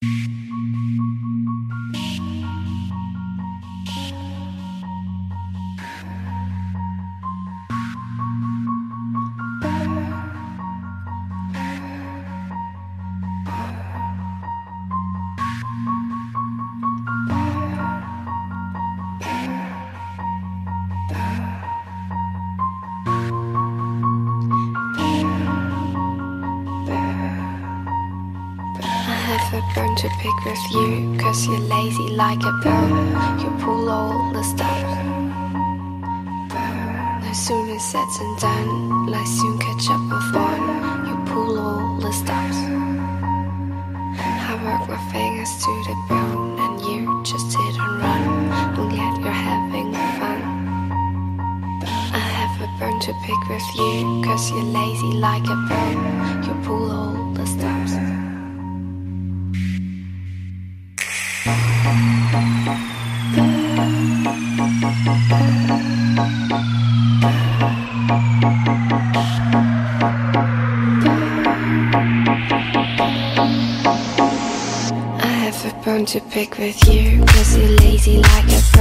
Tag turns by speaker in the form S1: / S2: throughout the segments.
S1: to pick with you, cause you're lazy like a bird. You pull all the stops. No sooner said and done, like soon catch up with one. You pull all the stops. I work my fingers to the bone, and you just hit and run. I'm glad you're having fun. I have a bone to pick with you, cause you're lazy like a bird. You pull all pick with you. Cause you're lazy like a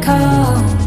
S2: But